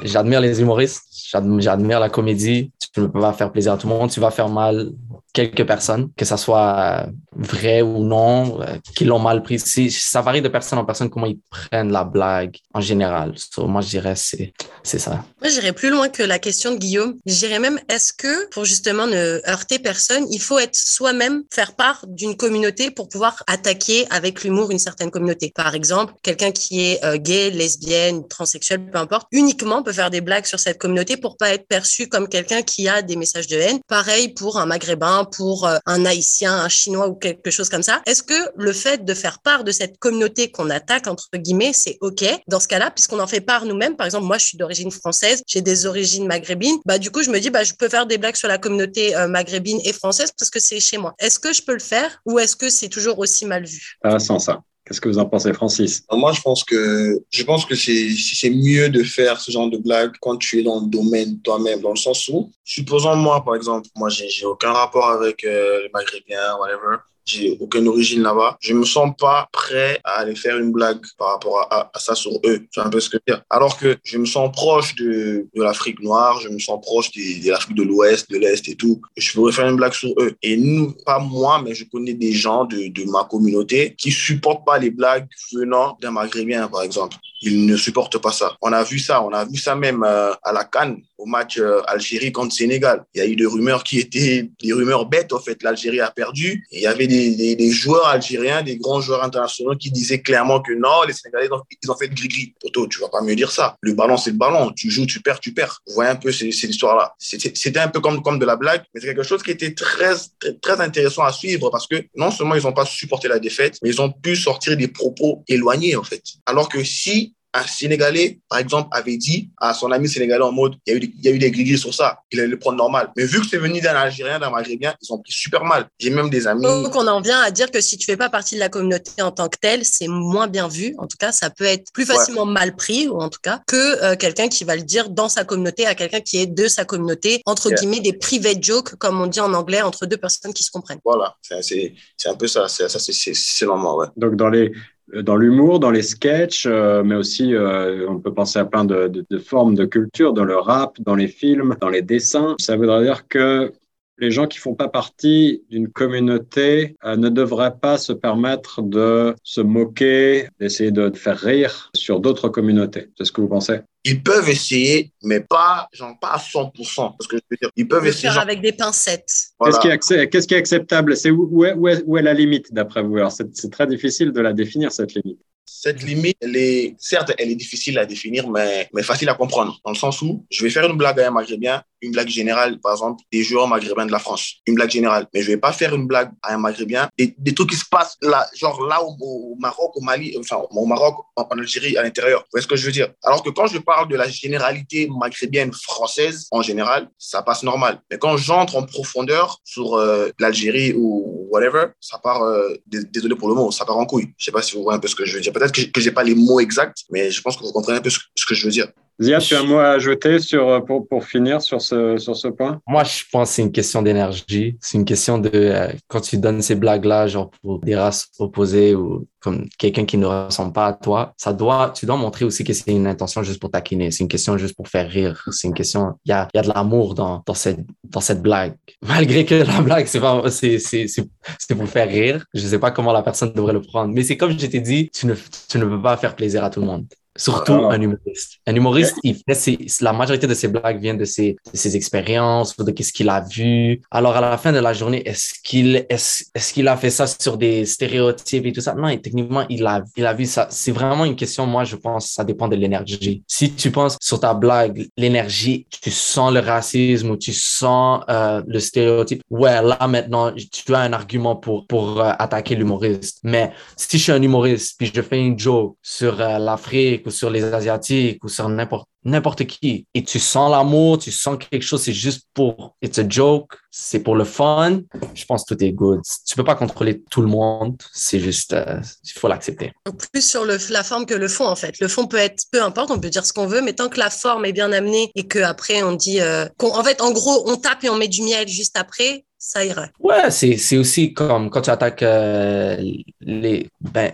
j'admire les humoristes, j'admire la comédie. Tu ne peux pas faire plaisir à tout le monde, tu vas faire mal quelques personnes, que ça soit vrai ou non, euh, qui l'ont mal pris. Ça varie de personne en personne comment ils prennent la blague en général. moi, je dirais c'est c'est ça.
Moi, j'irais plus loin que la question de Guillaume. Je dirais même, est-ce que pour justement ne heurter personne, il faut être soi-même, faire part d'une communauté pour pouvoir attaquer avec l'humour une certaine communauté? Par exemple, quelqu'un qui est euh, gay, lesbienne, transsexuel, peu importe, uniquement peut faire des blagues sur cette communauté pour pas être perçu comme quelqu'un qui a des messages de haine. Pareil pour un maghrébin, pour euh, un haïtien, un chinois ou quelque chose comme ça. Est-ce que le fait de faire part de cette communauté qu'on attaque, entre guillemets, c'est OK dans ce cas-là, puisqu'on en fait part nous-mêmes? Par exemple, moi, je suis d'origine française, j'ai des origines maghrébines. Bah, du coup, je me dis, bah, je peux faire des blagues sur la communauté euh, maghrébine et française parce que c'est chez moi. Est-ce que je peux le faire ou est-ce que c'est toujours aussi mal vu?
Ah, sans ça. Qu'est-ce que vous en pensez, Francis?
Moi, je pense que je pense que c'est mieux de faire ce genre de blague quand tu es dans le domaine toi-même, dans le sens où, supposons moi, par exemple, moi, j'ai aucun rapport avec euh, les Maghrébins, whatever j'ai aucune origine là-bas. Je me sens pas prêt à aller faire une blague par rapport à, à, ça sur eux. C'est un peu ce que je veux dire. Alors que je me sens proche de, de l'Afrique noire, je me sens proche de, l'Afrique de l'Ouest, de l'Est et tout. Je pourrais faire une blague sur eux. Et nous, pas moi, mais je connais des gens de, de ma communauté qui supportent pas les blagues venant d'un Maghrébien, par exemple. Ils ne supportent pas ça. On a vu ça, on a vu ça même euh, à la Cannes, au match euh, Algérie contre Sénégal. Il y a eu des rumeurs qui étaient des rumeurs bêtes, en fait. L'Algérie a perdu. Il y avait des, des, joueurs algériens, des grands joueurs internationaux qui disaient clairement que non, les Sénégalais, ils ont, fait de gris-gris. Toto, tu vas pas me dire ça. Le ballon, c'est le ballon. Tu joues, tu perds, tu perds. Vous voyez un peu cette, cette histoire-là. C'était un peu comme, comme de la blague, mais c'est quelque chose qui était très, très, très intéressant à suivre parce que non seulement ils n'ont pas supporté la défaite, mais ils ont pu sortir des propos éloignés, en fait. Alors que si un Sénégalais, par exemple, avait dit à son ami sénégalais en mode, il y a eu, des, il y a eu des gris sur ça, il allait le prendre normal. Mais vu que c'est venu d'un Algérien, d'un Maghrébien, ils ont pris super mal. J'ai même des amis.
Donc, on en vient à dire que si tu fais pas partie de la communauté en tant que telle, c'est moins bien vu. En tout cas, ça peut être plus facilement ouais. mal pris, ou en tout cas, que euh, quelqu'un qui va le dire dans sa communauté à quelqu'un qui est de sa communauté, entre yeah. guillemets, des private jokes, comme on dit en anglais, entre deux personnes qui se comprennent.
Voilà, c'est un peu ça, ça c'est normal, ouais.
Donc, dans les, dans l'humour, dans les sketchs, euh, mais aussi euh, on peut penser à plein de, de, de, formes de culture, dans le rap, dans les films, dans les dessins. Ça voudrait dire que les gens qui font pas partie d'une communauté euh, ne devraient pas se permettre de se moquer, d'essayer de faire rire sur d'autres communautés. C'est ce que vous pensez?
Ils peuvent essayer, mais pas, genre, pas à 100%. Parce que je veux dire, ils peuvent essayer. Genre...
avec des pincettes.
Voilà. Qu'est-ce qui, est, qui est acceptable? C'est où, où, est, où, est, la limite, d'après vous? Alors, c'est très difficile de la définir, cette limite.
Cette limite, elle est, certes, elle est difficile à définir, mais, mais facile à comprendre. Dans le sens où je vais faire une blague à un maghrébin, une blague générale, par exemple, des joueurs maghrébins de la France. Une blague générale. Mais je vais pas faire une blague à un maghrébin, des, trucs qui se passent là, genre là au, Maroc, au Mali, enfin, au Maroc, en, Algérie, à l'intérieur. Vous voyez ce que je veux dire? Alors que quand je parle de la généralité maghrébine française, en général, ça passe normal. Mais quand j'entre en profondeur sur euh, l'Algérie ou whatever, ça part, euh, désolé pour le mot, ça part en couille. Je sais pas si vous voyez un peu ce que je veux dire. Peut-être que, que j'ai pas les mots exacts, mais je pense que vous comprenez un peu ce que je veux dire.
Zia, tu as un mot à ajouter sur, pour, pour finir sur ce, sur ce point?
Moi, je pense que c'est une question d'énergie. C'est une question de, euh, quand tu donnes ces blagues-là, genre pour des races opposées ou comme quelqu'un qui ne ressemble pas à toi, ça doit, tu dois montrer aussi que c'est une intention juste pour taquiner. C'est une question juste pour faire rire. C'est une question, il y a, y a de l'amour dans, dans cette, dans cette blague. Malgré que la blague, c'est pas, c'est, c'est, c'est pour faire rire. Je sais pas comment la personne devrait le prendre. Mais c'est comme je t'ai dit, tu ne, tu ne peux pas faire plaisir à tout le monde. Surtout ah. un humoriste. Un humoriste, il fait ses, la majorité de ses blagues viennent de ses, de ses expériences de ce qu'il a vu. Alors, à la fin de la journée, est-ce qu'il est est qu'il a fait ça sur des stéréotypes et tout ça? Non, et techniquement, il a, il a vu ça. C'est vraiment une question, moi, je pense, ça dépend de l'énergie. Si tu penses sur ta blague, l'énergie, tu sens le racisme ou tu sens euh, le stéréotype, ouais, là, maintenant, tu as un argument pour, pour euh, attaquer l'humoriste. Mais si je suis un humoriste puis je fais une joke sur euh, l'Afrique sur les Asiatiques ou sur n'importe qui et tu sens l'amour, tu sens quelque chose, c'est juste pour it's a joke, c'est pour le fun. Je pense que tout est good. Tu peux pas contrôler tout le monde, c'est juste euh, il faut l'accepter.
Plus sur le, la forme que le fond en fait. Le fond peut être peu importe, on peut dire ce qu'on veut, mais tant que la forme est bien amenée et que après on dit euh, en fait en gros on tape et on met du miel juste après, ça irait.
Ouais, c'est, aussi comme quand tu attaques euh, les. Ben,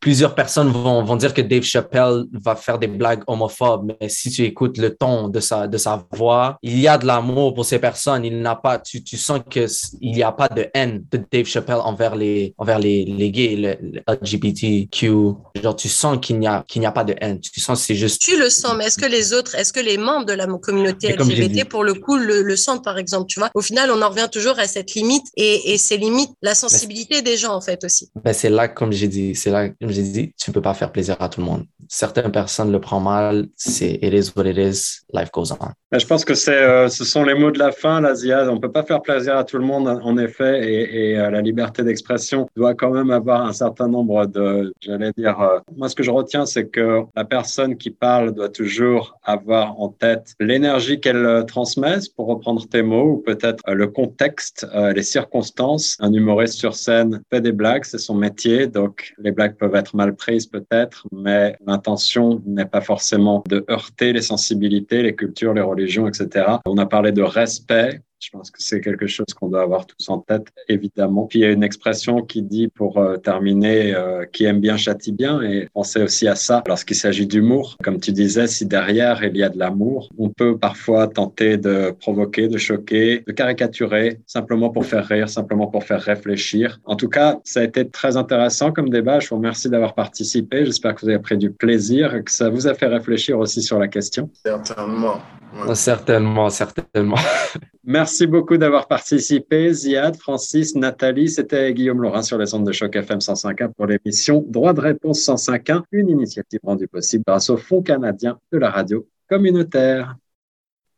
plusieurs personnes vont, vont dire que Dave Chappelle va faire des blagues homophobes, mais si tu écoutes le ton de sa, de sa voix, il y a de l'amour pour ces personnes. Il n'a pas, tu, tu sens qu'il n'y a pas de haine de Dave Chappelle envers les, envers les, les gays, le, le LGBTQ. Genre, tu sens qu'il n'y a, qu'il n'y a pas de haine. Tu sens c'est juste.
Tu le sens, mais est-ce que les autres, est-ce que les membres de la communauté LGBT, pour le coup, le, le sentent, par exemple, tu vois? Au final, on en revient toujours à à cette limite et, et c'est limite la sensibilité des gens en fait aussi.
Ben c'est là, comme j'ai dit, c'est là, comme j'ai dit, tu ne peux pas faire plaisir à tout le monde. Certaines personnes le prennent mal, c'est it is what it is, life goes on.
Ben, je pense que c'est, euh, ce sont les mots de la fin, la Ziad. On peut pas faire plaisir à tout le monde, en effet, et, et euh, la liberté d'expression doit quand même avoir un certain nombre de, j'allais dire, euh, moi ce que je retiens, c'est que la personne qui parle doit toujours avoir en tête l'énergie qu'elle transmet, pour reprendre tes mots, ou peut-être le contexte, les circonstances. Un humoriste sur scène fait des blagues, c'est son métier, donc les blagues peuvent être mal prises peut-être, mais l'intention n'est pas forcément de heurter les sensibilités, les cultures, les religions, etc. On a parlé de respect, je pense que c'est quelque chose qu'on doit avoir tous en tête, évidemment. Puis il y a une expression qui dit, pour euh, terminer, euh, qui aime bien châtie bien, et pensez aussi à ça lorsqu'il s'agit d'humour. Comme tu disais, si derrière il y a de l'amour, on peut parfois tenter de provoquer, de choquer, de caricaturer, simplement pour faire rire, simplement pour faire réfléchir. En tout cas, ça a été très intéressant comme débat. Je vous remercie d'avoir participé. J'espère que vous avez pris du plaisir et que ça vous a fait réfléchir aussi sur la question.
Certainement.
Certainement, certainement.
Merci beaucoup d'avoir participé. Ziad, Francis, Nathalie, c'était Guillaume Laurin sur les ondes de choc FM 105.1 pour l'émission Droit de réponse 105.1, une initiative rendue possible grâce au Fonds canadien de la radio communautaire.